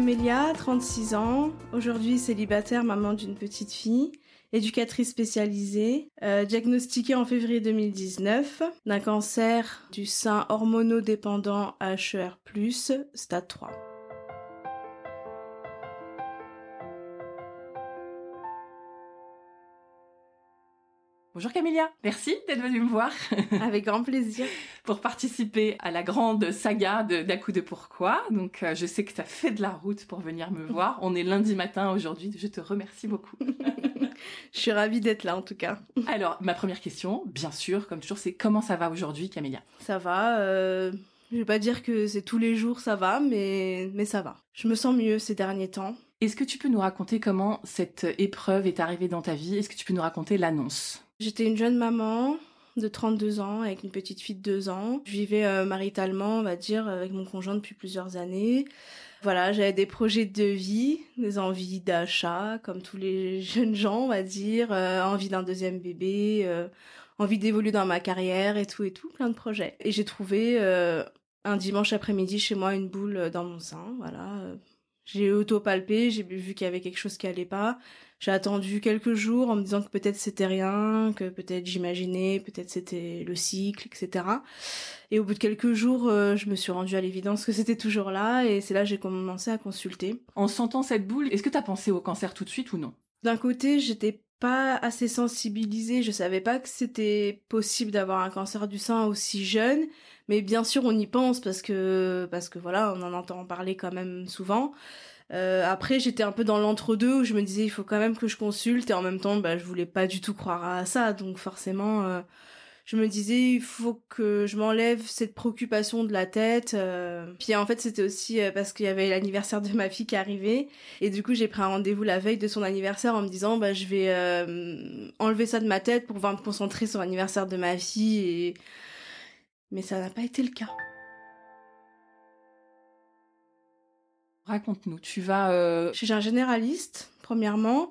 Camélia, 36 ans, aujourd'hui célibataire, maman d'une petite fille, éducatrice spécialisée, euh, diagnostiquée en février 2019 d'un cancer du sein hormonodépendant HER+, stade 3. Bonjour Camélia, merci d'être venue me voir. Avec grand plaisir. pour participer à la grande saga de d'À de pourquoi. Donc euh, je sais que tu as fait de la route pour venir me voir. On est lundi matin aujourd'hui, je te remercie beaucoup. je suis ravie d'être là en tout cas. Alors, ma première question, bien sûr, comme toujours, c'est comment ça va aujourd'hui Camélia? Ça va, euh... Je vais pas dire que c'est tous les jours ça va, mais, mais ça va. Je me sens mieux ces derniers temps. Est-ce que tu peux nous raconter comment cette épreuve est arrivée dans ta vie? Est-ce que tu peux nous raconter l'annonce? J'étais une jeune maman de 32 ans avec une petite fille de 2 ans. Je vivais euh, maritalement, on va dire, avec mon conjoint depuis plusieurs années. Voilà, j'avais des projets de vie, des envies d'achat, comme tous les jeunes gens, on va dire, euh, envie d'un deuxième bébé, euh, envie d'évoluer dans ma carrière et tout et tout, plein de projets. Et j'ai trouvé un dimanche après-midi chez moi une boule dans mon sein, voilà, j'ai auto-palpé, j'ai vu qu'il y avait quelque chose qui allait pas. J'ai attendu quelques jours en me disant que peut-être c'était rien, que peut-être j'imaginais, peut-être c'était le cycle, etc. Et au bout de quelques jours, euh, je me suis rendue à l'évidence que c'était toujours là, et c'est là que j'ai commencé à consulter. En sentant cette boule, est-ce que tu as pensé au cancer tout de suite ou non? D'un côté, j'étais pas assez sensibilisée, je savais pas que c'était possible d'avoir un cancer du sein aussi jeune, mais bien sûr on y pense parce que parce que voilà, on en entend parler quand même souvent. Euh, après, j'étais un peu dans l'entre-deux où je me disais il faut quand même que je consulte et en même temps, bah, je voulais pas du tout croire à ça, donc forcément, euh, je me disais il faut que je m'enlève cette préoccupation de la tête. Euh. Puis en fait c'était aussi parce qu'il y avait l'anniversaire de ma fille qui arrivait et du coup j'ai pris un rendez-vous la veille de son anniversaire en me disant bah je vais enlever ça de ma tête pour pouvoir me concentrer sur l'anniversaire de ma fille mais ça n'a pas été le cas. Raconte-nous, tu vas chez un généraliste premièrement.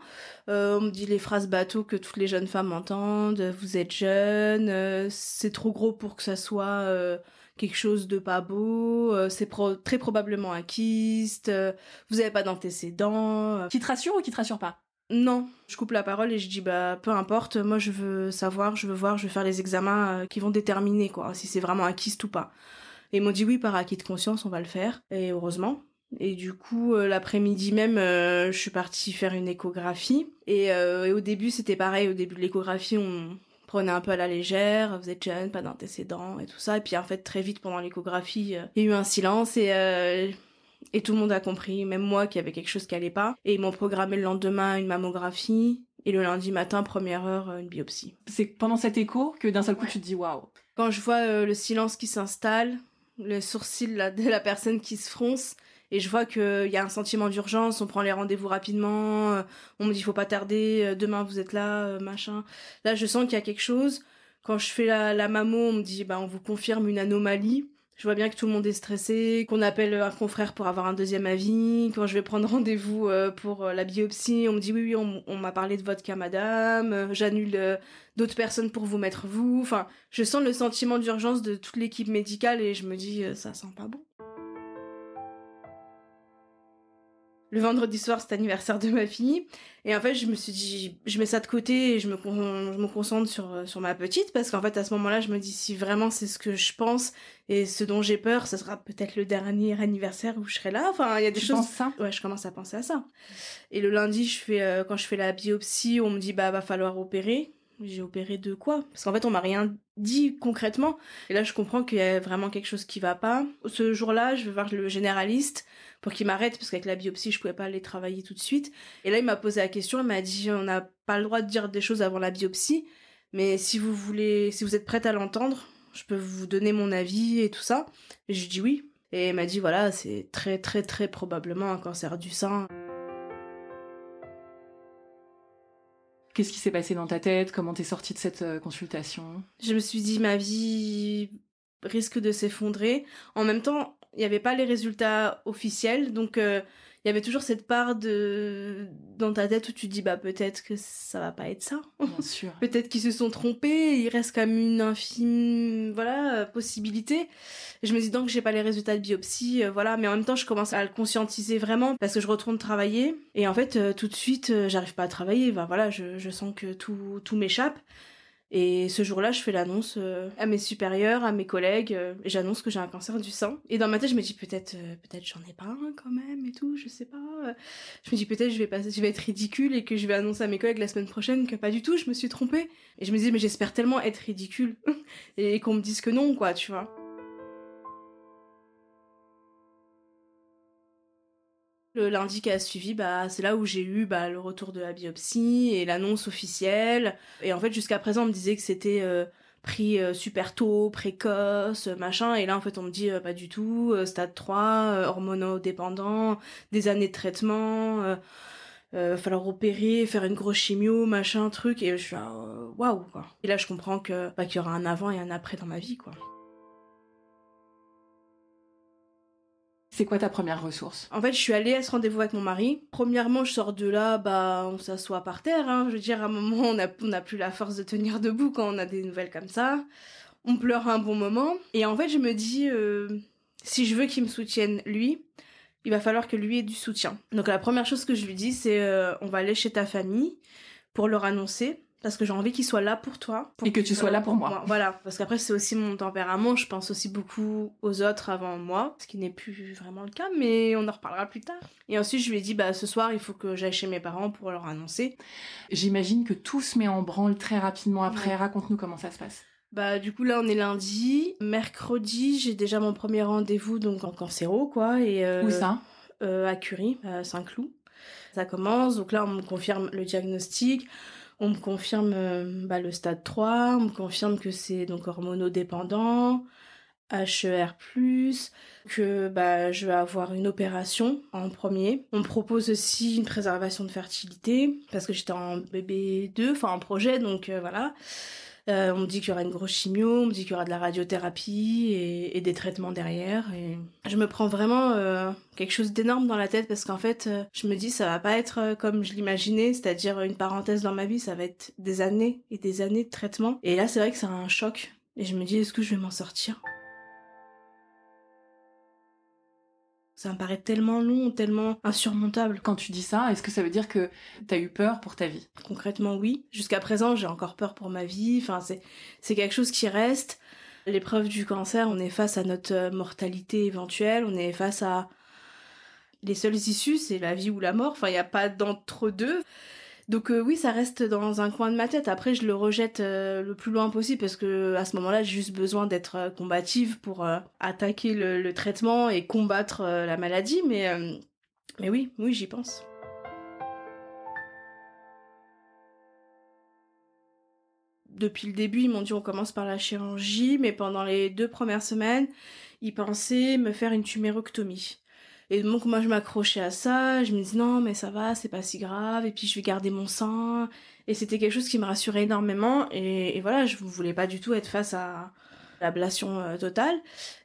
Euh, on me dit les phrases bateaux que toutes les jeunes femmes entendent. Vous êtes jeune, euh, c'est trop gros pour que ça soit euh, quelque chose de pas beau. c'est très probablement un kyste. vous n'avez pas d'antécédents. Qui te rassure ou qui te rassure pas? Non, je coupe la parole et je dis bah peu importe, moi je veux savoir, je veux voir, je veux faire les examens qui vont déterminer quoi si c'est vraiment un kyste ou pas. Et ils m'ont dit oui par acquis de conscience on va le faire et heureusement et du coup, euh, l'après-midi même, euh, je suis partie faire une échographie. Euh, et, au début, c'était pareil. Au début de l'échographie, on prenait un peu à la légère. Vous êtes jeune, pas d'antécédents et tout ça. Et puis en fait, très vite pendant l'échographie, il y a eu un silence et et tout le monde a compris, même moi, qu'il y avait quelque chose qui allait pas. Et ils m'ont programmé le lendemain une mammographie. Et le lundi matin, première heure, une biopsie. C'est pendant cet écho que d'un seul coup tu te dis waouh. Quand je vois le silence qui s'installe, le sourcil de la personne qui se fronce, et je vois qu'il y a un sentiment d'urgence, on prend les rendez-vous rapidement, euh, on me dit faut pas tarder, euh, demain vous êtes là, euh, machin. Là, je sens qu'il y a quelque chose. Quand je fais la, la mammo, on me dit bah on vous confirme une anomalie. Je vois bien que tout le monde est stressé, qu'on appelle un confrère pour avoir un deuxième avis. Quand je vais prendre rendez-vous pour la biopsie, on me dit oui oui, on, on m'a parlé de votre cas madame, j'annule d'autres personnes pour vous mettre vous. Enfin, je sens le sentiment d'urgence de toute l'équipe médicale et je me dis ça sent pas bon. Le vendredi soir, c'est l'anniversaire de ma fille. Et en fait, je me suis dit, je mets ça de côté et je me, je me concentre sur, sur ma petite parce qu'en fait, à ce moment-là, je me dis, si vraiment c'est ce que je pense et ce dont j'ai peur, ce sera peut-être le dernier anniversaire où je serai là. Enfin, il y a des choses. ça? Ouais, je commence à penser à ça. Et le lundi, je fais, euh, quand je fais la biopsie, on me dit, bah, va falloir opérer. J'ai opéré de quoi? Parce qu'en fait, on m'a rien dit concrètement. Et là, je comprends qu'il y a vraiment quelque chose qui va pas. Ce jour-là, je vais voir le généraliste pour qu'il m'arrête parce qu'avec la biopsie, je pouvais pas aller travailler tout de suite. Et là, il m'a posé la question. Il m'a dit, on n'a pas le droit de dire des choses avant la biopsie, mais si vous voulez, si vous êtes prête à l'entendre, je peux vous donner mon avis et tout ça. Et je dis oui. Et il m'a dit voilà, c'est très très très probablement un cancer du sein. Qu'est-ce qui s'est passé dans ta tête? Comment t'es sortie de cette euh, consultation? Je me suis dit ma vie risque de s'effondrer. En même temps, il n'y avait pas les résultats officiels, donc euh, il y avait toujours cette part de dans ta tête où tu dis bah peut-être que ça va pas être ça. Bien sûr. peut-être qu'ils se sont trompés, il reste quand même une infime voilà possibilité. je me dis donc j'ai pas les résultats de biopsie euh, voilà, mais en même temps je commence à le conscientiser vraiment parce que je retourne travailler et en fait euh, tout de suite j'arrive pas à travailler, bah, voilà, je, je sens que tout tout m'échappe. Et ce jour-là, je fais l'annonce euh, à mes supérieurs, à mes collègues, euh, et j'annonce que j'ai un cancer du sein. Et dans ma tête, je me dis peut-être, euh, peut-être j'en ai pas un quand même et tout, je sais pas. Je me dis peut-être je vais passer, je vais être ridicule et que je vais annoncer à mes collègues la semaine prochaine que pas du tout, je me suis trompée. Et je me dis mais j'espère tellement être ridicule et qu'on me dise que non, quoi, tu vois. Le lundi qui a suivi, bah, c'est là où j'ai eu bah, le retour de la biopsie et l'annonce officielle. Et en fait, jusqu'à présent, on me disait que c'était euh, pris euh, super tôt, précoce, machin. Et là, en fait, on me dit euh, pas du tout, stade 3, hormonodépendant, des années de traitement, falloir opérer, faire une grosse chimio, machin, truc. Et je suis waouh, quoi. Et là, je comprends bah, qu'il y aura un avant et un après dans ma vie, quoi. C'est quoi ta première ressource? En fait, je suis allée à ce rendez-vous avec mon mari. Premièrement, je sors de là, bah, on s'assoit par terre. Hein. Je veux dire, à un moment, on n'a on plus la force de tenir debout quand on a des nouvelles comme ça. On pleure un bon moment. Et en fait, je me dis, euh, si je veux qu'il me soutienne, lui, il va falloir que lui ait du soutien. Donc la première chose que je lui dis, c'est euh, on va aller chez ta famille pour leur annoncer parce que j'ai envie qu'il soit là pour toi. et que tu sois là pour moi. Voilà, parce qu'après c'est aussi mon tempérament, je pense aussi beaucoup aux autres avant moi, ce qui n'est plus vraiment le cas, mais on en reparlera plus tard. Et ensuite je lui ai dit, bah ce soir il faut que j'aille chez mes parents pour leur annoncer. J'imagine que tout se met en branle très rapidement après, raconte-nous comment ça se passe. Bah du coup là on est lundi, mercredi j'ai déjà mon premier rendez-vous donc en cancéro quoi. Et, euh, Où ça? euh, À Curie, à Saint-Cloud. Ça commence, donc là on me confirme le diagnostic on me confirme euh, bah, le stade 3, on me confirme que c'est donc hormonodépendant, HER+, que bah, je vais avoir une opération en premier. On me propose aussi une préservation de fertilité, parce que j'étais en bébé 2, enfin en projet, donc euh, voilà. Euh, on me dit qu'il y aura une grosse chimio, on me dit qu'il y aura de la radiothérapie et, des traitements derrière. Et je me prends vraiment euh, quelque chose d'énorme dans la tête parce qu'en fait, euh, je me dis ça va pas être comme je l'imaginais, c'est-à-dire une parenthèse dans ma vie, ça va être des années et des années de traitement. Et là, c'est vrai que c'est un choc. Et je me dis, est-ce que je vais m'en sortir? Ça me paraît tellement long, tellement insurmontable. Quand tu dis ça, est-ce que ça veut dire que t'as eu peur pour ta vie? Concrètement, oui. Jusqu'à présent, j'ai encore peur pour ma vie. Enfin, c'est, c'est quelque chose qui reste. L'épreuve du cancer, on est face à notre euh, mortalité éventuelle, on est face à les seules issues, c'est la vie ou la mort. Enfin, il n'y a pas d'entre-deux. Donc euh, oui, ça reste dans un coin de ma tête. Après, je le rejette euh, le plus loin possible parce que à ce moment-là, j'ai juste besoin d'être euh, combative pour attaquer le, traitement et combattre la maladie. Mais mais oui, oui, j'y pense. Depuis le début, ils m'ont dit on commence par la chirurgie, mais pendant les deux premières semaines, ils pensaient me faire une tuméroctomie. Et donc moi je m'accrochais à ça, je me disais non mais ça va, c'est pas si grave, et puis je vais garder mon sein. Et c'était quelque chose qui me rassurait énormément. Et, voilà, je voulais pas du tout être face à l'ablation euh, totale.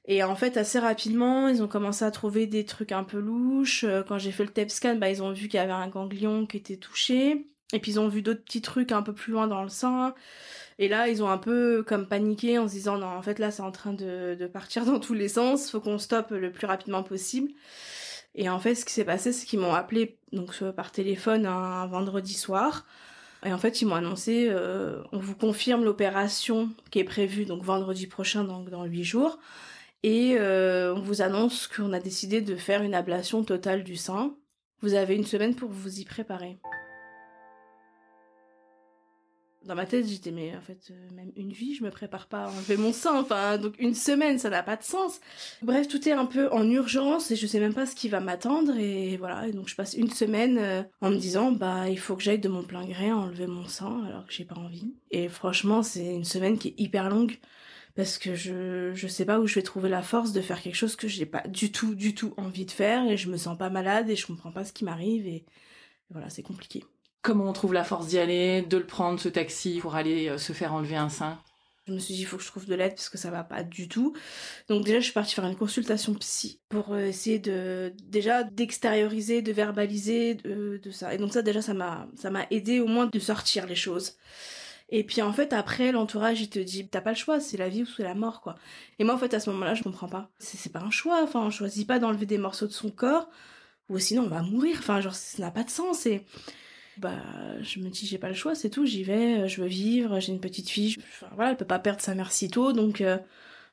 Et en fait, assez rapidement, ils ont commencé à trouver des trucs un peu louches. Euh, quand j'ai fait le TEP scan, bah, ils ont vu qu'il y avait un ganglion qui était touché. Et puis ils ont vu d'autres petits trucs un peu plus loin dans le sein. Et là, ils ont un peu comme paniqué en se disant non, en fait là, c'est en train de, partir dans tous les sens. Faut qu'on stoppe le plus rapidement possible. Et en fait, ce qui s'est passé, c'est qu'ils m'ont appelé donc par téléphone un vendredi soir. Et en fait, ils m'ont annoncé, euh, on vous confirme l'opération qui est prévue donc vendredi prochain, donc dans huit jours. Et euh, on vous annonce qu'on a décidé de faire une ablation totale du sein. Vous avez une semaine pour vous y préparer dans ma tête, j'étais, mais en fait, euh, même une vie, je me prépare pas à enlever mon sein. Enfin, donc une semaine, ça n'a pas de sens. Bref, tout est un peu en urgence et je sais même pas ce qui va m'attendre. Et voilà, donc je passe une semaine euh, en me disant, bah, il faut que j'aille de mon plein gré enlever mon sein alors que j'ai pas envie. Et franchement, c'est une semaine qui est hyper longue parce que je, je sais pas où je vais trouver la force de faire quelque chose que j'ai pas du tout, du tout envie de faire et je me sens pas malade et je comprends pas ce qui m'arrive et voilà, c'est compliqué. Comment on trouve la force d'y aller, de le prendre, ce taxi, pour aller euh, se faire enlever un sein je me suis dit, il faut que je trouve de l'aide parce que ça va pas du tout. Donc déjà, je suis partie faire une consultation psy pour euh, essayer de, déjà, d'extérioriser, de verbaliser de, ça. Et donc ça, déjà, ça m'a, ça m'a aidé au moins de sortir les choses. Et puis en fait, après, l'entourage, il te dit, t'as pas le choix, c'est la vie ou c'est la mort, quoi. Et moi, en fait, à ce moment-là, je comprends pas. C'est pas un choix, enfin, on choisit pas d'enlever des morceaux de son corps, ou sinon on va mourir, enfin, genre, ça n'a pas de sens. Et bah je me dis j'ai pas le choix c'est tout j'y vais euh, je veux vivre j'ai une petite fille enfin, voilà elle peut pas perdre sa mère si tôt donc euh,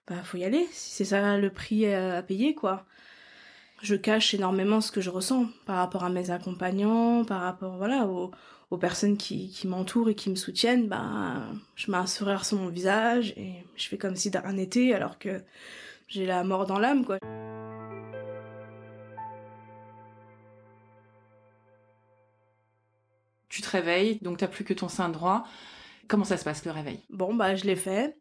bah faut y aller si c'est ça le prix à payer quoi. Je cache énormément ce que je ressens par rapport à mes accompagnants par rapport voilà aux, personnes qui, qui m'entourent et qui me soutiennent bah je mets un sourire sur mon visage et je fais comme si rien n'était alors que j'ai la mort dans l'âme quoi tu te réveilles, donc t'as plus que ton sein droit. Comment ça se passe le réveil? Bon, bah je l'ai fait.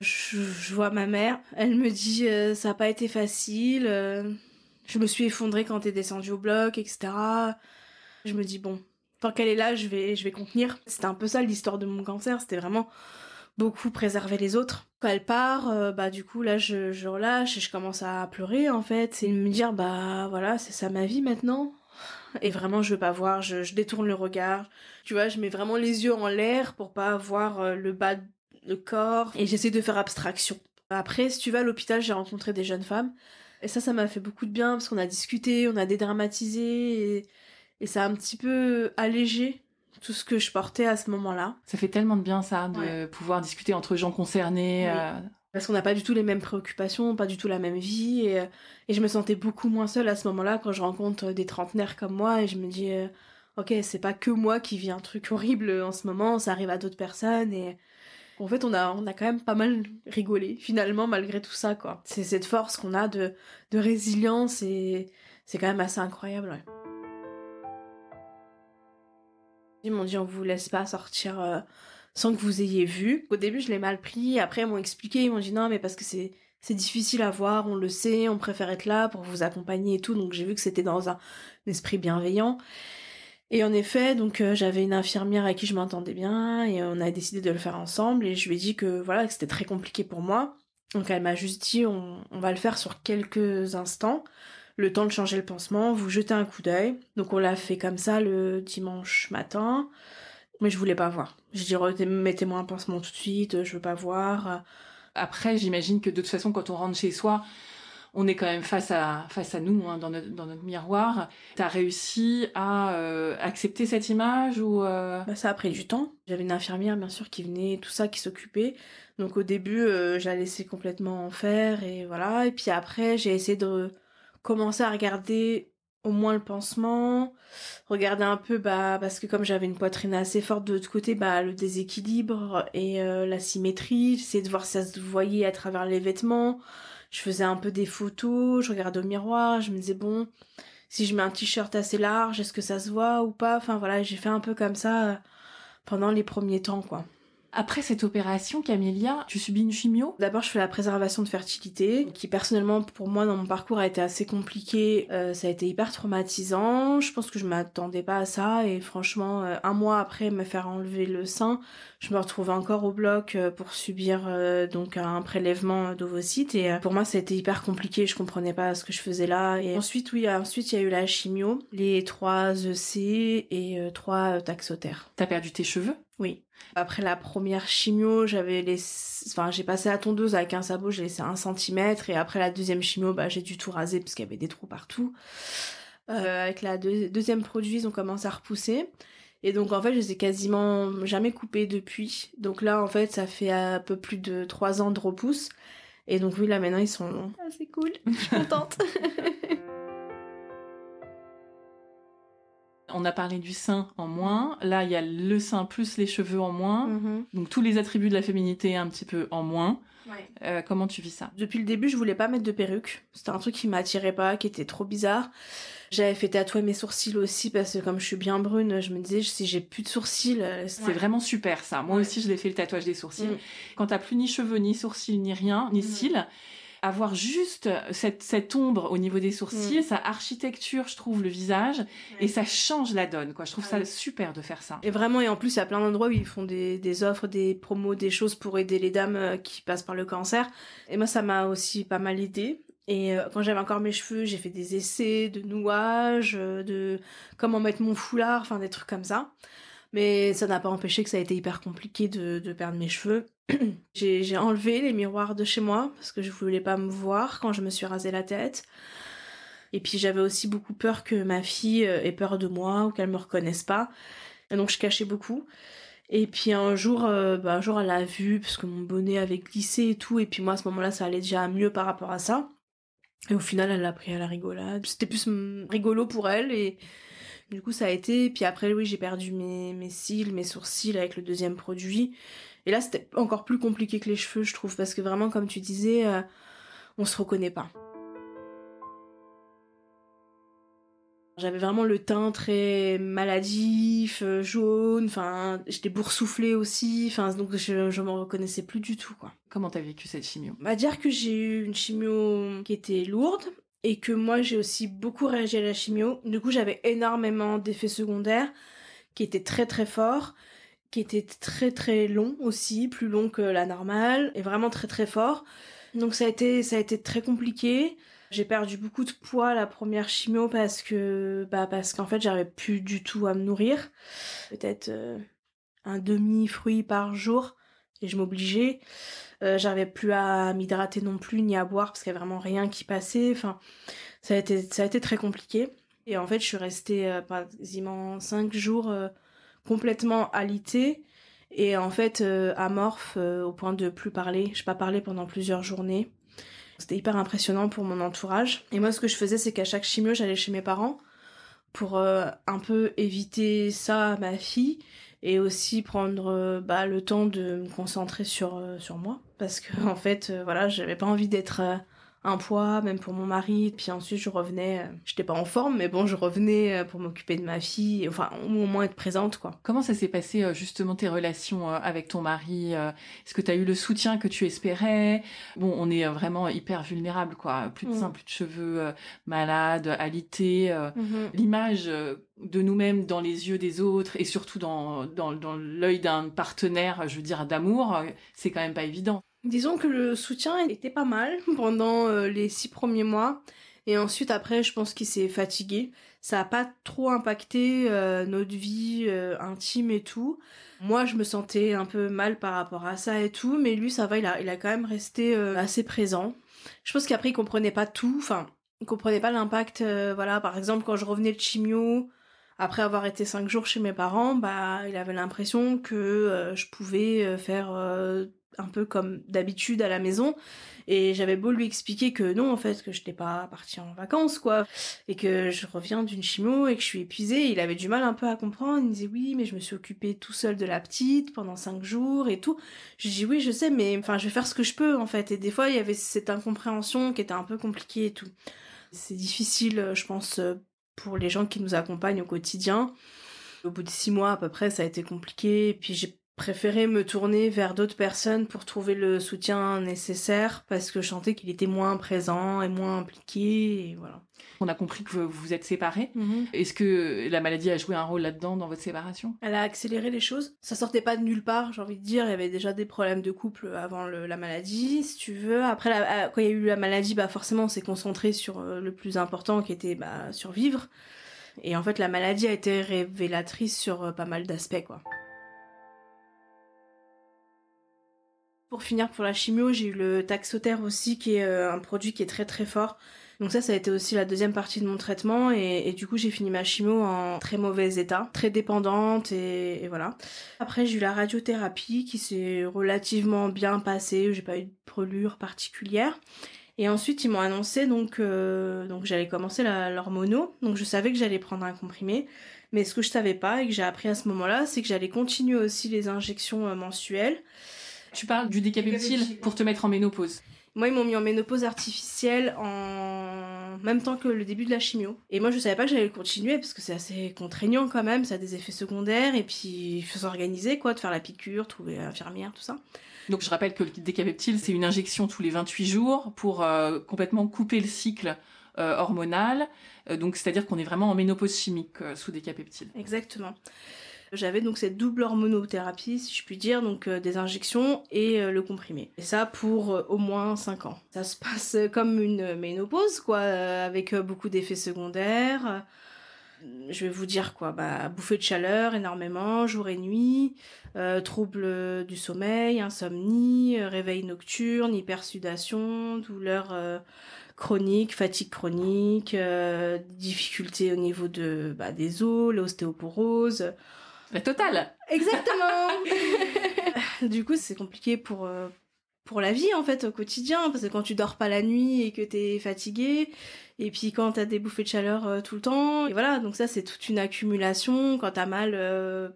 Je, vois ma mère, elle me dit euh, ça n'a pas été facile, euh, je me suis effondrée quand t'es descendue au bloc, etc. Je me dis bon, tant qu'elle est là, je vais, je vais contenir. C'était un peu ça l'histoire de mon cancer, c'était vraiment beaucoup préserver les autres. Quand elle part, euh, bah du coup là je, je relâche et je commence à pleurer en fait et me dire bah voilà c'est ça ma vie maintenant et vraiment je veux pas voir, je, détourne le regard. Tu vois, je mets vraiment les yeux en l'air pour pas voir euh, le bas le corps et j'essaie de faire abstraction. Après, si tu vas à l'hôpital, j'ai rencontré des jeunes femmes et ça, ça m'a fait beaucoup de bien parce qu'on a discuté, on a dédramatisé et, et ça a un petit peu allégé tout ce que je portais à ce moment-là. Ça fait tellement de bien ça, de pouvoir discuter entre gens concernés. Euh, parce qu'on n'a pas du tout les mêmes préoccupations, pas du tout la même vie, et, je me sentais beaucoup moins seule à ce moment-là quand je rencontre des trentenaires comme moi, et je me dis, euh, ok, c'est pas que moi qui vis un truc horrible en ce moment, ça arrive à d'autres personnes, et en fait, on a, on a quand même pas mal rigolé, finalement, malgré tout ça, quoi. C'est cette force qu'on a de, résilience, et c'est quand même assez incroyable. Ils m'ont dit, on vous laisse pas sortir... Euh, sans que vous ayez vu. Au début, je l'ai mal pris. Après, ils m'ont expliqué. Ils m'ont dit non, mais parce que c'est c'est difficile à voir, on le sait, on préfère être là pour vous accompagner et tout. Donc j'ai vu que c'était dans un, esprit bienveillant. Et en effet, donc euh, j'avais une infirmière avec qui je m'entendais bien et on a décidé de le faire ensemble. Et je lui ai dit que voilà que c'était très compliqué pour moi. Donc elle m'a juste dit on, on va le faire sur quelques instants, le temps de changer le pansement, vous jetez un coup d'œil. Donc on l'a fait comme ça le dimanche matin mais je voulais pas voir. Je dis mettez-moi un pansement tout de suite, je veux pas voir. Après, j'imagine que de toute façon, quand on rentre chez soi, on est quand même face à face à nous hein, dans, notre, dans notre miroir. T'as réussi à euh, accepter cette image ou euh... bah, ça a pris du temps. J'avais une infirmière bien sûr qui venait, tout ça qui s'occupait. Donc au début, euh, j'ai laissé complètement en faire et voilà. Et puis après, j'ai essayé de commencer à regarder au moins le pansement, regarder un peu bah parce que comme j'avais une poitrine assez forte de l'autre côté, bah le déséquilibre et euh, la symétrie, j'essayais de voir si ça se voyait à travers les vêtements. Je faisais un peu des photos, je regardais au miroir, je me disais bon, si je mets un t-shirt assez large, est-ce que ça se voit ou pas? Enfin voilà, j'ai fait un peu comme ça euh, pendant les premiers temps quoi. Après cette opération, Camélia, tu subis une chimio? D'abord, je fais la préservation de fertilité, qui personnellement, pour moi, dans mon parcours, a été assez compliqué. Euh, ça a été hyper traumatisant. Je pense que je m'attendais pas à ça. Et franchement, euh, un mois après me faire enlever le sein, je me retrouvais encore au bloc euh, pour subir donc un prélèvement d'ovocytes. Et pour moi, ça a été hyper compliqué. Je comprenais pas ce que je faisais là. Et ensuite, oui, ensuite, il y a eu la chimio, les trois EC et trois taxotères. T'as perdu tes cheveux? Oui. Après la première chimio, j'avais les, enfin, j'ai passé la tondeuse avec un sabot, j'ai laissé un centimètre, et après la deuxième chimio, bah, j'ai dû tout raser parce qu'il y avait des trous partout. Euh, avec la deuxième produit, ils ont commencé à repousser. Et donc, en fait, je les ai quasiment jamais coupés depuis. Donc là, en fait, ça fait un peu plus de trois ans de repousse. Et donc, oui, là, maintenant, ils sont longs. Ah, c'est cool. Je suis contente. On a parlé du sein en moins. Là, il y a le sein plus les cheveux en moins. Mm-hmm. Donc tous les attributs de la féminité un petit peu en moins. Euh, comment tu vis ça? Depuis le début, je voulais pas mettre de perruque. C'était un truc qui m'attirait pas, qui était trop bizarre. J'avais fait tatouer mes sourcils aussi parce que comme je suis bien brune, je me disais si j'ai plus de sourcils, euh, c'est vraiment super ça. Moi aussi, je l'ai fait le tatouage des sourcils. Mm. Quand t'as plus ni cheveux, ni sourcils, ni rien, ni mm. cils avoir juste cette, cette ombre au niveau des sourcils, sa architecture, je trouve, le visage, et ça change la donne, quoi. Je trouve Ah ça super de faire ça. Et vraiment, et en plus, il y a plein d'endroits où ils font des, des offres, des promos, des choses pour aider les dames euh, qui passent par le cancer. Et moi, ça m'a aussi pas mal aidé. Et euh, quand j'avais encore mes cheveux, j'ai fait des essais de nouage, euh, de comment mettre mon foulard, enfin des trucs comme ça. Mais ça n'a pas empêché que ça a été hyper compliqué de, de perdre mes cheveux. j'ai enlevé les miroirs de chez moi parce que je voulais pas me voir quand je me suis rasé la tête. Et puis j'avais aussi beaucoup peur que ma fille euh, ait peur de moi ou qu'elle me reconnaisse pas. Et donc je cachais beaucoup. Et puis un jour, euh, bah, un jour elle a vu parce que mon bonnet avait glissé et tout. Et puis moi à ce moment-là, ça allait déjà mieux par rapport à ça. Et au final, elle l'a pris à la rigolade. C'était plus mm, rigolo pour elle et du coup ça a été. Et puis après, oui, j'ai perdu mes, mes cils, mes sourcils avec le deuxième produit. Et là, c'était encore plus compliqué que les cheveux, je trouve, parce que vraiment, comme tu disais, euh, on se reconnaît pas. J'avais vraiment le teint très maladif, euh, jaune, enfin, j'étais boursouflée aussi, enfin, donc je, je m'en reconnaissais plus du tout, quoi. Comment t'as vécu cette chimio? Va dire que j'ai eu une chimio qui était lourde et que moi j'ai aussi beaucoup réagi à la chimio. Du coup, j'avais énormément d'effets secondaires qui étaient très très forts, qui étaient très très longs aussi, plus longs que la normale et vraiment très très forts. Donc ça a été ça a été très compliqué. J'ai perdu beaucoup de poids la première chimio parce que bah parce qu'en fait j'arrivais plus du tout à me nourrir. Peut-être euh, un demi fruit par jour et je m'obligeais. Euh, j'arrivais plus à m'hydrater non plus ni à boire parce qu'il y avait vraiment rien qui passait. Enfin, ça a été ça a été très compliqué. Et en fait, je suis restée euh, quasiment cinq jours euh, complètement alitée et en fait euh, amorphe euh, au point de plus parler. Je pas parlé pendant plusieurs journées. C'était hyper impressionnant pour mon entourage. Et moi, ce que je faisais, c'est qu'à chaque chimio, j'allais chez mes parents pour euh, un peu éviter ça à ma fille et aussi prendre bah, le temps de me concentrer sur sur moi parce que en fait voilà j'avais pas envie d'être un poids même pour mon mari puis ensuite je revenais euh, j'étais pas en forme mais bon je revenais euh, pour m'occuper de ma fille enfin au moins être présente quoi Comment ça s'est passé euh, justement tes relations avec ton mari Est-ce que tu as eu le soutien que tu espérais? Bon, on est vraiment hyper vulnérable, quoi. Plus de Mm. seins, plus de cheveux, malades, alités. euh, L'image de nous-mêmes dans les yeux des autres et surtout dans, dans, dans l'œil d'un partenaire, je veux dire, d'amour, c'est quand même pas évident. Disons que le soutien était pas mal pendant euh, les six premiers mois. Et ensuite, après, je pense qu'il s'est fatigué. Ça a pas trop impacté euh, notre vie euh, intime et tout. Moi, je me sentais un peu mal par rapport à ça et tout. Mais lui, ça va, il a, il a quand même resté assez présent. Je pense qu'après, il comprenait pas tout. Enfin, il comprenait pas l'impact. voilà, par exemple, quand je revenais de chimio, après avoir été cinq jours chez mes parents, bah, il avait l'impression que euh, je pouvais euh, faire euh, un peu comme d'habitude à la maison. Et j'avais beau lui expliquer que non, en fait, que je n'étais pas partie en vacances, quoi. Et que je reviens d'une chimio et que je suis épuisée. Il avait du mal un peu à comprendre. Il me disait oui, mais je me suis occupée tout seul de la petite pendant cinq jours et tout. Je dis oui, je sais, mais enfin, je vais faire ce que je peux, en fait. Et des fois, il y avait cette incompréhension qui était un peu compliquée et tout. C'est difficile, je pense, pour les gens qui nous accompagnent au quotidien. Au bout de six mois à peu près, ça a été compliqué. Puis j'ai préféré me tourner vers d'autres personnes pour trouver le soutien nécessaire parce que je sentais qu'il était moins présent et moins impliqué et voilà. On a compris que vous vous êtes séparés. Est-ce que la maladie a joué un rôle là-dedans dans votre séparation? Elle a accéléré les choses. Ça sortait pas de nulle part, j'ai envie de dire. Il y avait déjà des problèmes de couple avant le- la maladie, si tu veux. Après, la- euh, quand il y a eu la maladie, bah forcément, on s'est concentré sur euh, le plus important qui était bah, survivre. Et en fait, la maladie a été révélatrice sur euh, pas mal d'aspects, quoi. Pour finir, pour la chimio, j'ai eu le Taxotere aussi, qui est euh, un produit qui est très très fort. Donc ça, ça a été aussi la deuxième partie de mon traitement et, du coup j'ai fini ma chimio en très mauvais état, très dépendante et, voilà. Après j'ai eu la radiothérapie qui s'est relativement bien passée, j'ai pas eu de brûlure particulière. Et ensuite ils m'ont annoncé donc euh, donc j'allais commencer l'hormono, donc je savais que j'allais prendre un comprimé. Mais ce que je savais pas et que j'ai appris à ce moment-là, c'est que j'allais continuer aussi les injections euh, mensuelles. Tu parles du décapeptile Décapeptile. pour te mettre en ménopause. Moi, ils m'ont mis en ménopause artificielle en même temps que le début de la chimio. Et moi, je savais pas que j'allais continuer parce que c'est assez contraignant quand même, ça a des effets secondaires et puis il faut s'organiser quoi, de faire la piqûre, trouver l'infirmière, tout ça. Donc je rappelle que le décapeptile, c'est une injection tous les 28 jours pour euh, complètement couper le cycle euh, hormonal. Euh, donc c'est-à-dire qu'on est vraiment en ménopause chimique sous décapeptile. Exactement. J'avais donc cette double hormonothérapie, si je puis dire, donc des injections et le comprimé. Et ça pour au moins 5 ans. Ça se passe comme une ménopause, quoi, avec beaucoup d'effets secondaires je vais vous dire quoi, bah, bouffée de chaleur énormément, jour et nuit, euh, troubles du sommeil, insomnie, euh, réveil nocturne, hypersudation, douleur euh, chronique, fatigue chronique, euh, difficultés au niveau de bah, des os, l'ostéoporose. La totale. Exactement. du coup, c'est compliqué pour pour la vie en fait au quotidien parce que quand tu dors pas la nuit et que t'es fatigué et puis quand t'as des bouffées de chaleur euh, tout le temps et voilà donc ça c'est toute une accumulation. Quand t'as mal euh,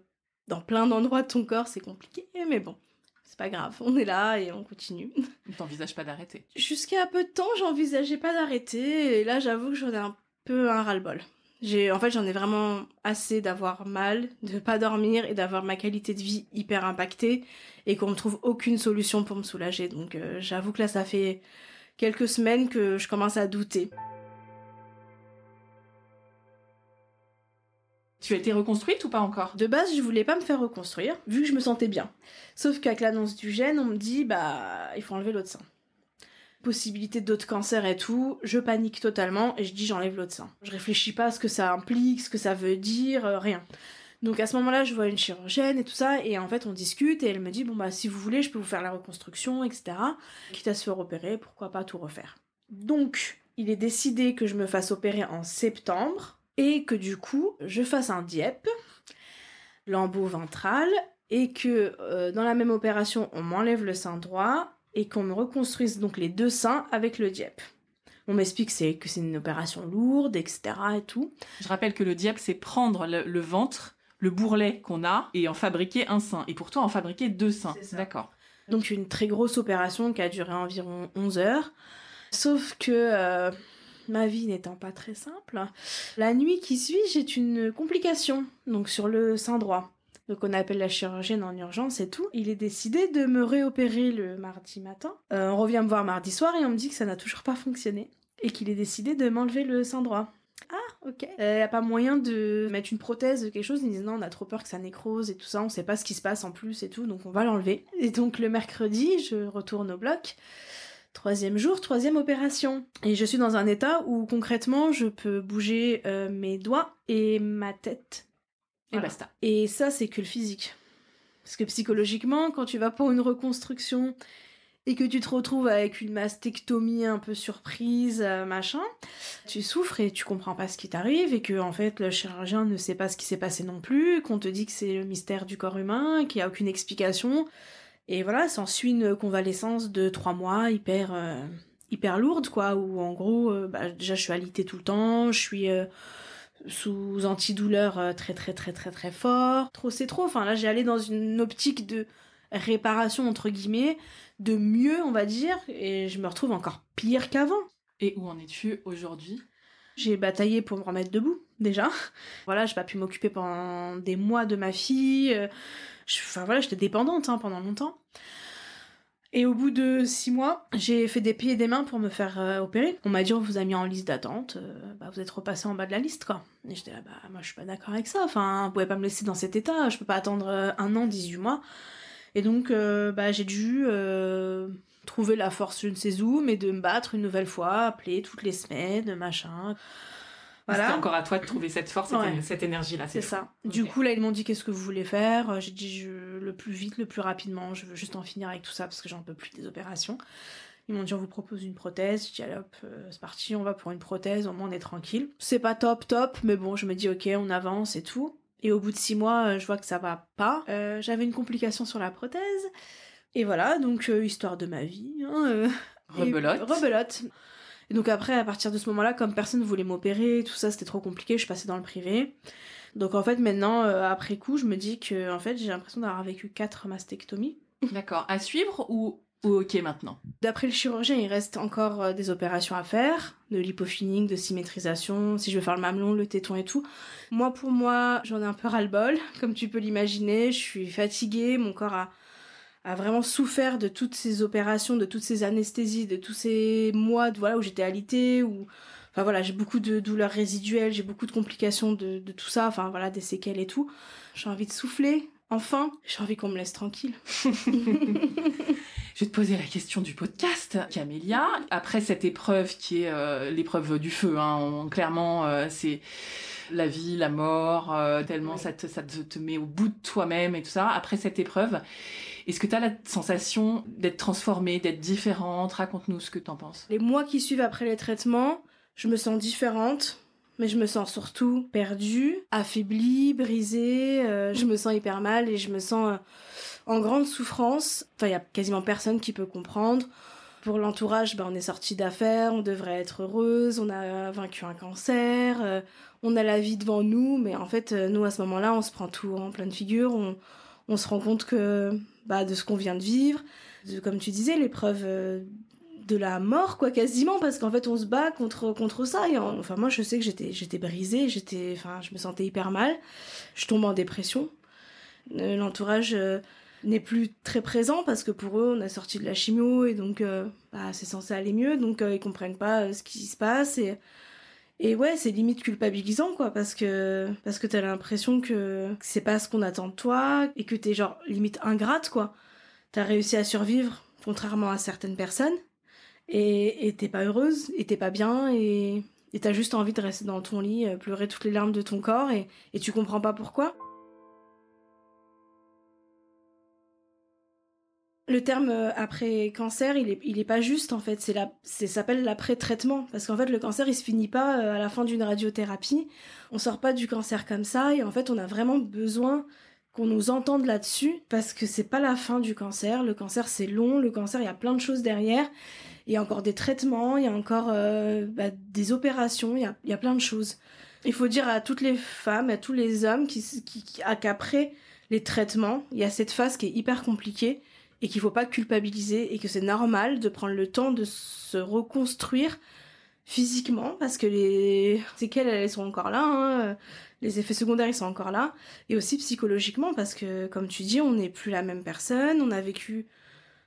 dans plein d'endroits de ton corps c'est compliqué mais bon c'est pas grave. On est là et on continue. T'envisages pas d'arrêter. Jusqu'à peu de temps j'envisageais pas d'arrêter et là j'avoue que j'en ai un peu un ras-le-bol j'ai, en fait, j'en ai vraiment assez d'avoir mal, de pas dormir et d'avoir ma qualité de vie hyper impactée et qu'on ne trouve aucune solution pour me soulager. Donc, euh, j'avoue que là, ça fait quelques semaines que je commence à douter. Tu as été reconstruite ou pas encore? De base, je voulais pas me faire reconstruire, vu que je me sentais bien. Sauf qu'avec l'annonce du gène, on me dit, bah, il faut enlever l'autre sein possibilité d'autres cancers et tout, je panique totalement et je dis j'enlève l'autre sein. Je réfléchis pas à ce que ça implique, ce que ça veut dire, euh, rien. Donc à ce moment-là, je vois une chirurgienne et tout ça, et en fait on discute et elle me dit bon bah si vous voulez, je peux vous faire la reconstruction, etc. Quitte à se faire opérer, pourquoi pas tout refaire. Donc il est décidé que je me fasse opérer en septembre et que du coup je fasse un DIEP, lambeau ventral, et que euh, dans la même opération on m'enlève le sein droit et qu'on me reconstruise donc les deux seins avec le DIEP. On m'explique c'est, que c'est une opération lourde, etc. et tout. Je rappelle que le DIEP, c'est prendre le, ventre, le bourrelet qu'on a, et en fabriquer un sein. Et pour toi, en fabriquer deux seins. D'accord. Donc une très grosse opération qui a duré environ 11 heures. Sauf que euh, ma vie n'étant pas très simple, la nuit qui suit, j'ai une complication, donc sur le sein droit donc on appelle la chirurgienne en urgence et tout. Il est décidé de me réopérer le mardi matin. Euh, on revient me voir mardi soir et on me dit que ça n'a toujours pas fonctionné et qu'il est décidé de m'enlever le sein droit. Ah, ok. Il n'y a pas moyen de mettre une prothèse, quelque chose. Ils disent non, on a trop peur que ça nécrose et tout ça. On sait pas ce qui se passe en plus et tout, donc on va l'enlever. Et donc le mercredi, je retourne au bloc. Troisième jour, troisième opération. Et je suis dans un état où concrètement, je peux bouger euh, mes doigts et ma tête et basta. Et ça, c'est que le physique. Parce que psychologiquement, quand tu vas pour une reconstruction et que tu te retrouves avec une mastectomie un peu surprise, euh, machin, tu souffres et tu comprends pas ce qui t'arrive et que en fait le chirurgien ne sait pas ce qui s'est passé non plus, qu'on te dit que c'est le mystère du corps humain, qu'il y a aucune explication. Et voilà, s'ensuit une convalescence de trois mois hyper euh, hyper lourde quoi, où en gros, euh, bah, déjà je suis alitée tout le temps, je suis sous antidouleur euh, très très très très très fort. Trop c'est trop. Enfin là j'ai allé dans une optique de réparation entre guillemets, de mieux on va dire, et je me retrouve encore pire qu'avant. Et où en es-tu aujourd'hui? J'ai bataillé pour me remettre debout déjà. Voilà, j'ai pas pu m'occuper pendant des mois de ma fille. Euh, enfin voilà, j'étais dépendante hein, pendant longtemps. Et au bout de six mois, j'ai fait des pieds et des mains pour me faire euh, opérer. On m'a dit on vous a mis en liste d'attente, euh, bah, vous êtes repassé en bas de la liste quoi. Et j'étais là bah moi je suis pas d'accord avec ça. Enfin, vous pouvez pas me laisser dans cet état, je peux pas attendre euh, un an, 18 mois. Et donc bah j'ai dû trouver la force je ne sais où, mais de me battre une nouvelle fois, appeler toutes les semaines, machin. Voilà. C'était encore à toi de trouver cette force, cette, énergie-là. C'est ça. Du coup, là, ils m'ont dit qu'est-ce que vous voulez faire? Euh, j'ai dit je, le plus vite, le plus rapidement. Je veux juste en finir avec tout ça parce que j'en peux plus des opérations. Ils m'ont dit on vous propose une prothèse. J'ai dit allez hop, euh, c'est parti, on va pour une prothèse. Au moins on est tranquille. C'est pas top top, mais bon, je me dis ok, on avance et tout. Et au bout de six mois, euh, je vois que ça va pas. J'avais une complication sur la prothèse. Et voilà, donc histoire de ma vie. Hein, rebelote. rebelote. Et donc après, à partir de ce moment-là, comme personne ne voulait m'opérer, tout ça, c'était trop compliqué, je suis passée dans le privé. Donc en fait, maintenant, euh, après coup, je me dis que en fait, j'ai l'impression d'avoir vécu quatre mastectomies. D'accord. À suivre ou, ok maintenant? D'après le chirurgien, il reste encore euh, des opérations à faire, de lipofilling, de symétrisation, si je veux faire le mamelon, le téton et tout. Moi, pour moi, j'en ai un peu ras-le-bol, comme tu peux l'imaginer. Je suis fatiguée, mon corps a a vraiment souffert de toutes ces opérations, de toutes ces anesthésies, de tous ces mois de, voilà, où j'étais alitée, ou enfin voilà, j'ai beaucoup de douleurs résiduelles, j'ai beaucoup de complications de, de tout ça, enfin voilà, des séquelles et tout. J'ai envie de souffler, enfin, j'ai envie qu'on me laisse tranquille. Je vais te poser la question du podcast, Camélia. Après cette épreuve qui est euh, l'épreuve du feu, hein, clairement, euh, c'est la vie, la mort, euh, tellement ça, te, ça te met au bout de toi-même et tout ça. Après cette épreuve, est-ce que tu as la sensation d'être transformée, d'être différente? Raconte-nous ce que tu en penses. Les mois qui suivent après les traitements, je me sens différente. Mais je me sens surtout perdue, affaiblie, brisée, je me sens hyper mal et je me sens en grande souffrance. Enfin, il y a quasiment personne qui peut comprendre. Pour l'entourage, ben, on est sorti d'affaires, on devrait être heureuse, on a vaincu un cancer, euh, on a la vie devant nous, mais en fait, euh, nous, à ce moment-là, on se prend tout en pleine figure, on, on se rend compte que bah, de ce qu'on vient de vivre, comme tu disais, l'épreuve euh, de la mort, quoi, quasiment, parce qu'en fait, on se bat contre, contre ça. Et enfin, moi, je sais que j'étais, j'étais brisée, j'étais, enfin, je me sentais hyper mal. Je tombe en dépression. L'entourage n'est plus très présent parce que pour eux on a sorti de la chimio et donc euh, bah, c'est censé aller mieux donc euh, ils comprennent pas euh, ce qui se passe et ouais c'est limite culpabilisant quoi parce que parce que t'as l'impression que c'est pas ce qu'on attend de toi et que t'es genre limite ingrate quoi. T'as réussi à survivre contrairement à certaines personnes et t'es pas heureuse et t'es pas bien et et t'as juste envie de rester dans ton lit pleurer toutes les larmes de ton corps et et tu comprends pas pourquoi Le terme euh, après cancer, il est, il est pas juste en fait. C'est la, c'est s'appelle l'après-traitement parce qu'en fait le cancer il se finit pas euh, à la fin d'une radiothérapie. On sort pas du cancer comme ça et en fait on a vraiment besoin qu'on nous entende là-dessus parce que c'est pas la fin du cancer. Le cancer c'est long, le cancer il y a plein de choses derrière. Il y a encore des traitements, il y a encore euh, bah, des opérations, il y a, il y a plein de choses. Il faut dire à toutes les femmes, à tous les hommes qui, qui, qu'après les traitements, il y a cette phase qui est hyper compliquée et qu'il faut pas culpabiliser et que c'est normal de prendre le temps de se reconstruire physiquement parce que les elles sont encore là, hein, les effets secondaires ils sont encore là et aussi psychologiquement parce que comme tu dis on n'est plus la même personne, on a vécu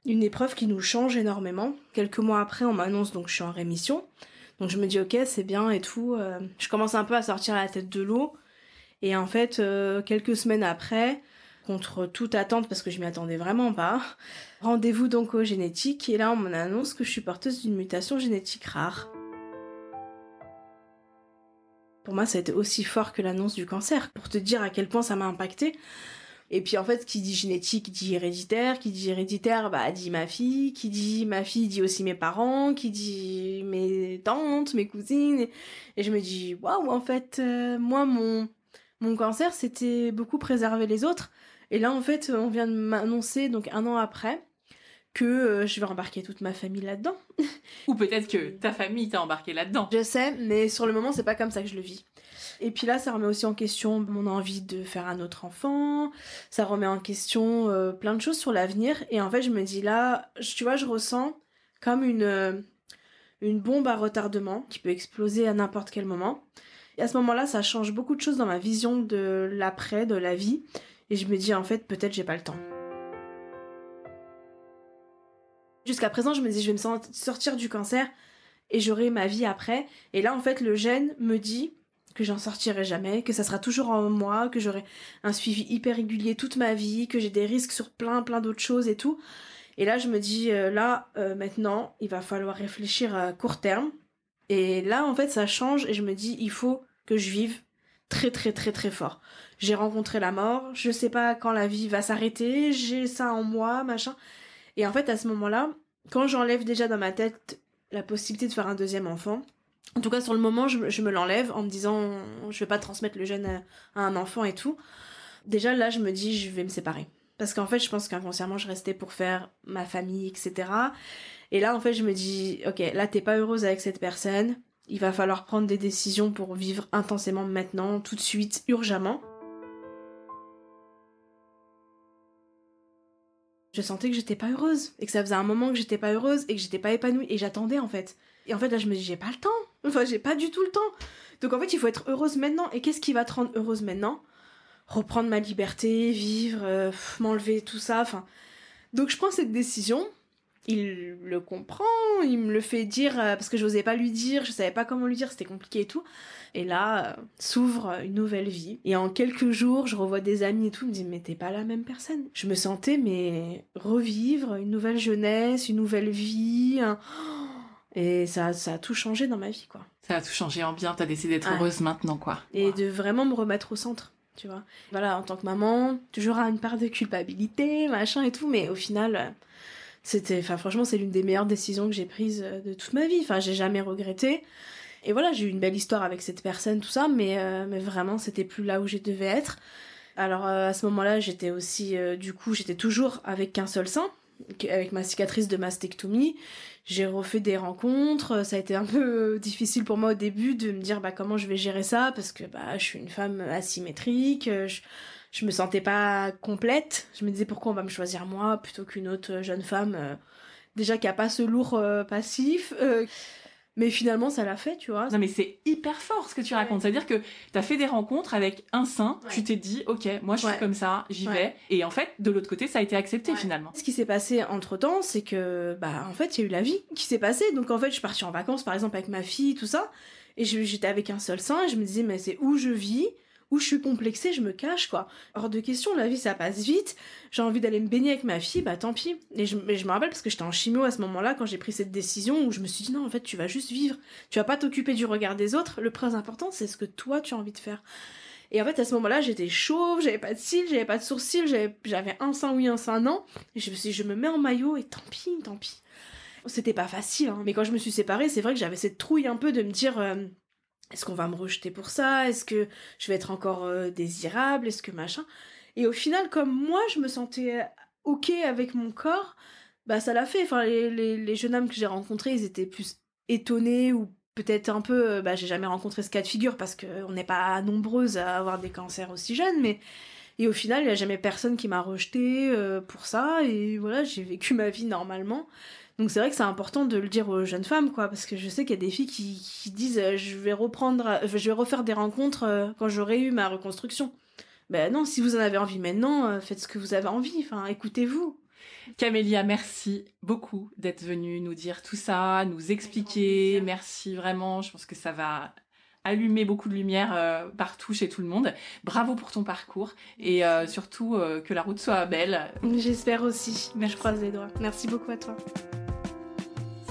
une épreuve qui nous change énormément. Quelques mois après on m'annonce donc je suis en rémission. Donc je me dis ok c'est bien et tout. Euh, je commence un peu à sortir la tête de l'eau et en fait euh, quelques semaines après contre toute attente parce que je m'y attendais vraiment pas. Rendez-vous donc au génétique et là on m'annonce que je suis porteuse d'une mutation génétique rare. Pour moi ça a été aussi fort que l'annonce du cancer pour te dire à quel point ça m'a impacté. Et puis en fait, qui dit génétique dit héréditaire, qui dit héréditaire, bah dit ma fille, qui dit ma fille dit aussi mes parents, qui dit mes tantes, mes cousines. Et je me dis waouh, en fait, euh, moi mon mon cancer c'était beaucoup préserver les autres et là, en fait, on vient de m'annoncer, donc un an après, que euh, je vais embarquer toute ma famille là-dedans. Ou peut-être que ta famille t'a embarqué là-dedans. Je sais, mais sur le moment, c'est pas comme ça que je le vis. Et puis là, ça remet aussi en question mon envie de faire un autre enfant. Ça remet en question euh, plein de choses sur l'avenir. Et en fait, je me dis là, tu vois, je ressens comme une, euh, une bombe à retardement qui peut exploser à n'importe quel moment. Et à ce moment-là, ça change beaucoup de choses dans ma vision de l'après, de la vie. Et je me dis en fait peut-être j'ai pas le temps. Jusqu'à présent, je me dis je vais me sortir du cancer et j'aurai ma vie après. Et là en fait le gène me dit que j'en sortirai jamais, que ça sera toujours en moi, que j'aurai un suivi hyper régulier toute ma vie, que j'ai des risques sur plein plein d'autres choses et tout. Et là je me dis euh, là euh, maintenant il va falloir réfléchir à court terme. Et là en fait ça change et je me dis il faut que je vive très très très très fort. J'ai rencontré la mort, je sais pas quand la vie va s'arrêter, j'ai ça en moi, machin. Et en fait, à ce moment-là, quand j'enlève déjà dans ma tête la possibilité de faire un deuxième enfant, en tout cas sur le moment, je, me l'enlève en me disant je vais pas transmettre le gène à, un enfant et tout. Déjà là, je me dis je vais me séparer. Parce qu'en fait, je pense qu'inconsciemment, je restais pour faire ma famille, etc. Et là, en fait, je me dis, ok, là, t'es pas heureuse avec cette personne il va falloir prendre des décisions pour vivre intensément maintenant, tout de suite, urgemment. Je sentais que j'étais pas heureuse et que ça faisait un moment que j'étais pas heureuse et que j'étais pas épanouie et j'attendais en fait. Et en fait là je me dis j'ai pas le temps. Enfin j'ai pas du tout le temps. Donc en fait il faut être heureuse maintenant. Et qu'est-ce qui va te rendre heureuse maintenant? Reprendre ma liberté, vivre, euh, m'enlever tout ça. Enfin Donc je prends cette décision. Il le comprend, il me le fait dire euh, parce que je n'osais pas lui dire, je savais pas comment lui dire, c'était compliqué et tout. Et là, euh, s'ouvre une nouvelle vie. Et en quelques jours, je revois des amis et tout, ils me disent mais t'es pas la même personne. Je me sentais mais revivre une nouvelle jeunesse, une nouvelle vie. Et ça, ça a tout changé dans ma vie, quoi. Ça a tout changé en bien, t'as décidé d'être heureuse maintenant, quoi. Et de vraiment me remettre au centre, tu vois. Voilà, en tant que maman, toujours à une part de culpabilité, machin et tout, mais au final, c'était, enfin, franchement, c'est l'une des meilleures décisions que j'ai prises euh, de toute ma vie. Enfin, j'ai jamais regretté. Et voilà, j'ai eu une belle histoire avec cette personne, tout ça, mais, euh, mais vraiment, c'était plus là où je devais être. Alors, euh, à ce moment-là, j'étais aussi, du coup, j'étais toujours avec qu'un seul sein, avec ma cicatrice de mastectomie j'ai refait des rencontres. Ça a été un peu difficile pour moi au début de me dire bah comment je vais gérer ça parce que bah je suis une femme asymétrique. Je me sentais pas complète. Je me disais pourquoi on va me choisir moi plutôt qu'une autre jeune femme euh, déjà qui a pas ce lourd euh, passif. Euh, mais finalement, ça l'a fait, tu vois. Non, mais c'est hyper fort ce que tu racontes. C'est-à-dire que tu as fait des rencontres avec un sein, tu t'es dit, ok, moi je suis comme ça, j'y vais. Et en fait, de l'autre côté, ça a été accepté finalement. Ce qui s'est passé entre temps, c'est que, bah, en fait, il y a eu la vie qui s'est passée. Donc en fait, je suis partie en vacances, par exemple, avec ma fille, tout ça. Et j'étais avec un seul sein et je me disais, mais c'est où je vis? Où je suis complexée, je me cache, quoi. Hors de question, la vie, ça passe vite. J'ai envie d'aller me baigner avec ma fille, bah tant pis. Et je, me rappelle parce que j'étais en chimio à ce moment-là, quand j'ai pris cette décision, où je me suis dit, non, en fait, tu vas juste vivre. Tu vas pas t'occuper du regard des autres. Le plus important, c'est ce que toi, tu as envie de faire. Et en fait, à ce moment-là, j'étais chauve, j'avais pas de cils, j'avais pas de sourcils, j'avais un sein oui, un sein non. Et je me suis dit, je me mets en maillot et tant pis, tant pis. C'était pas facile, hein. mais quand je me suis séparée, c'est vrai que j'avais cette trouille un peu de me dire, euh, est-ce qu'on va me rejeter pour ça? Est-ce que je vais être encore euh, désirable? Est-ce que machin? Et au final, comme moi, je me sentais ok avec mon corps, bah ça l'a fait. Les, jeunes hommes que j'ai rencontrés, ils étaient plus étonnés ou peut-être un peu. Euh, bah, j'ai jamais rencontré ce cas de figure parce qu'on n'est pas nombreuses à avoir des cancers aussi jeunes, mais. Et au final, il n'y a jamais personne qui m'a rejeté euh, pour ça. Et voilà, j'ai vécu ma vie normalement. Donc c'est vrai que c'est important de le dire aux jeunes femmes, quoi, parce que je sais qu'il y a des filles qui, disent euh, je vais reprendre, euh, je vais refaire des rencontres euh, quand j'aurai eu ma reconstruction. Ben non, si vous en avez envie maintenant, faites ce que vous avez envie, enfin écoutez-vous. Camélia, merci beaucoup d'être venue nous dire tout ça, nous expliquer. Merci vraiment, je pense que ça va allumer beaucoup de lumière partout chez tout le monde. Bravo pour ton parcours et surtout que la route soit belle. J'espère aussi. Mais je croise les doigts. Merci beaucoup à toi